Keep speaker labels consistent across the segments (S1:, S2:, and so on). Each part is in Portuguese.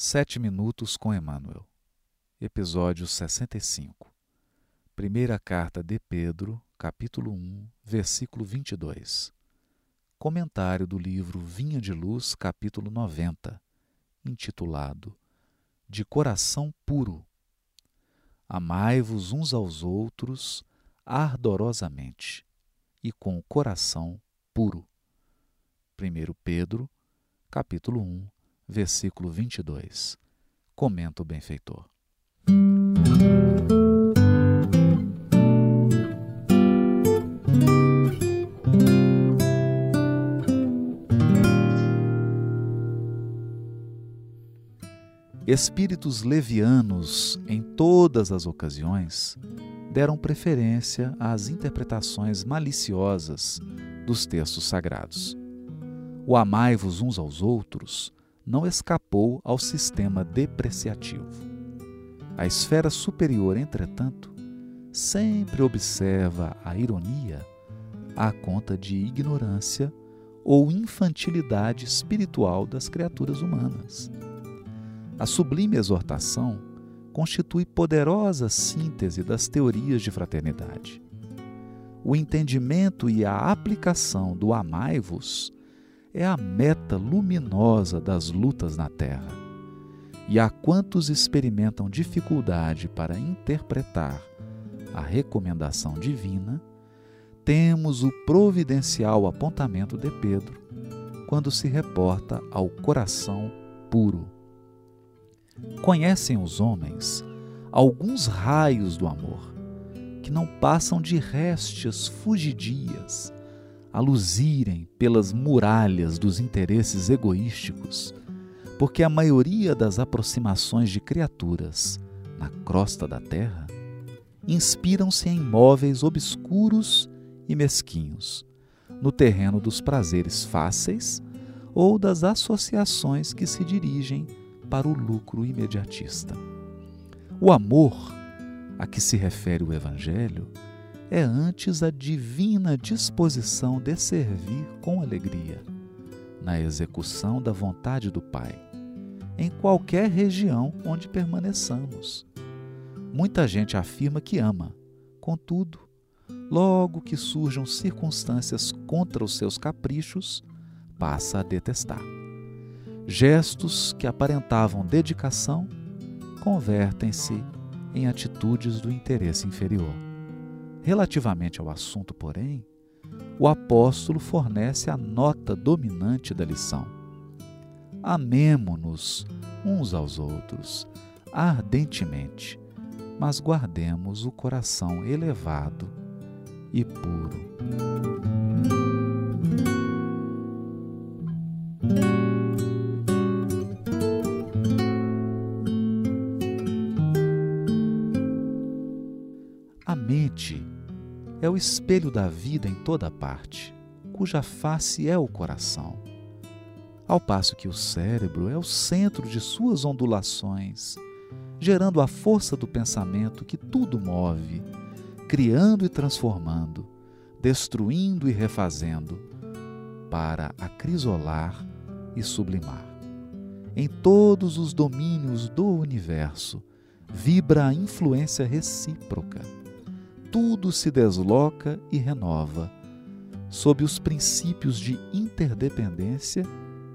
S1: Sete Minutos com Emmanuel, Episódio 65 Primeira Carta de Pedro, capítulo 1, versículo 22 Comentário do livro Vinha de Luz, capítulo 90, intitulado De Coração Puro. Amai-vos uns aos outros ardorosamente e com o coração puro. 1 Pedro, capítulo 1, versículo 22. Comenta o benfeitor. Espíritos levianos, em todas as ocasiões, deram preferência às interpretações maliciosas dos textos sagrados. O amai-vos uns aos outros não escapou ao sistema depreciativo. A esfera superior, entretanto, sempre observa a ironia à conta de ignorância ou infantilidade espiritual das criaturas humanas. A sublime exortação constitui poderosa síntese das teorias de fraternidade. O entendimento e a aplicação do amai-vos é a meta luminosa das lutas na Terra. E a quantos experimentam dificuldade para interpretar a recomendação divina, temos o providencial apontamento de Pedro quando se reporta ao coração puro. Conhecem os homens alguns raios do amor, que não passam de restes fugidias a luzirem pelas muralhas dos interesses egoísticos, porque a maioria das aproximações de criaturas na crosta da terra inspiram-se em móveis obscuros e mesquinhos, no terreno dos prazeres fáceis ou das associações que se dirigem para o lucro imediatista. O amor a que se refere o Evangelho é antes a divina disposição de servir com alegria, na execução da vontade do Pai, em qualquer região onde permaneçamos. Muita gente afirma que ama, contudo, logo que surjam circunstâncias contra os seus caprichos, passa a detestar. Gestos que aparentavam dedicação convertem-se em atitudes do interesse inferior. Relativamente ao assunto, porém, o apóstolo fornece a nota dominante da lição. Amemo-nos uns aos outros ardentemente, mas guardemos o coração elevado e puro. A mente é o espelho da vida em toda parte, cuja face é o coração. Ao passo que o cérebro é o centro de suas ondulações, gerando a força do pensamento que tudo move, criando e transformando, destruindo e refazendo, para acrisolar e sublimar. Em todos os domínios do universo vibra a influência recíproca tudo se desloca e renova, sob os princípios de interdependência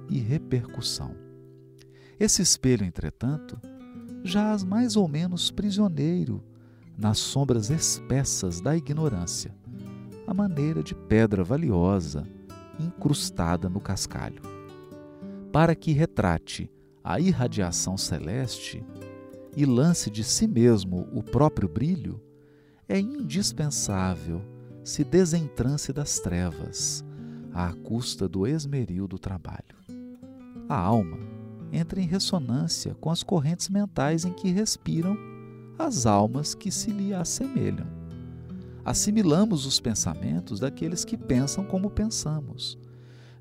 S1: e repercussão. Esse espelho, entretanto, jaz mais ou menos prisioneiro nas sombras espessas da ignorância, à maneira de pedra valiosa incrustada no cascalho. Para que retrate a irradiação celeste e lance de si mesmo o próprio brilho, é indispensável se desentrance das trevas, à custa do esmeril do trabalho. A alma entra em ressonância com as correntes mentais em que respiram as almas que se lhe assemelham. Assimilamos os pensamentos daqueles que pensam como pensamos,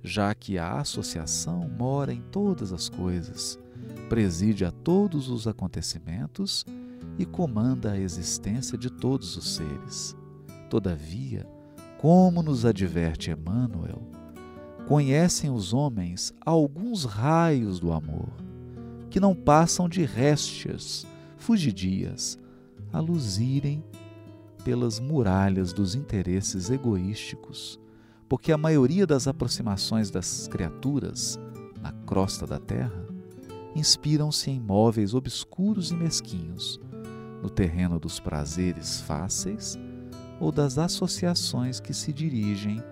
S1: já que a associação mora em todas as coisas, preside a todos os acontecimentos e comanda a existência de todos os seres. Todavia, como nos adverte Emmanuel, conhecem os homens alguns raios do amor, que não passam de réstias, fugidias, a luzirem pelas muralhas dos interesses egoísticos, porque a maioria das aproximações das criaturas na crosta da terra inspiram-se em móveis obscuros e mesquinhos, no terreno dos prazeres fáceis ou das associações que se dirigem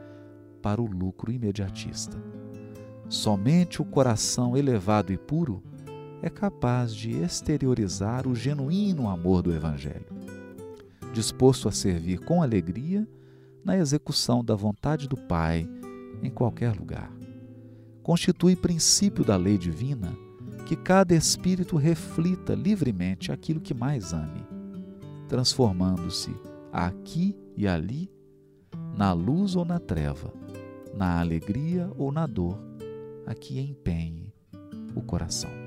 S1: para o lucro imediatista. Somente o coração elevado e puro é capaz de exteriorizar o genuíno amor do Evangelho, disposto a servir com alegria na execução da vontade do Pai em qualquer lugar. Constitui princípio da lei divina que cada espírito reflita livremente aquilo que mais ame, transformando-se aqui e ali, na luz ou na treva, na alegria ou na dor, a que empenhe o coração.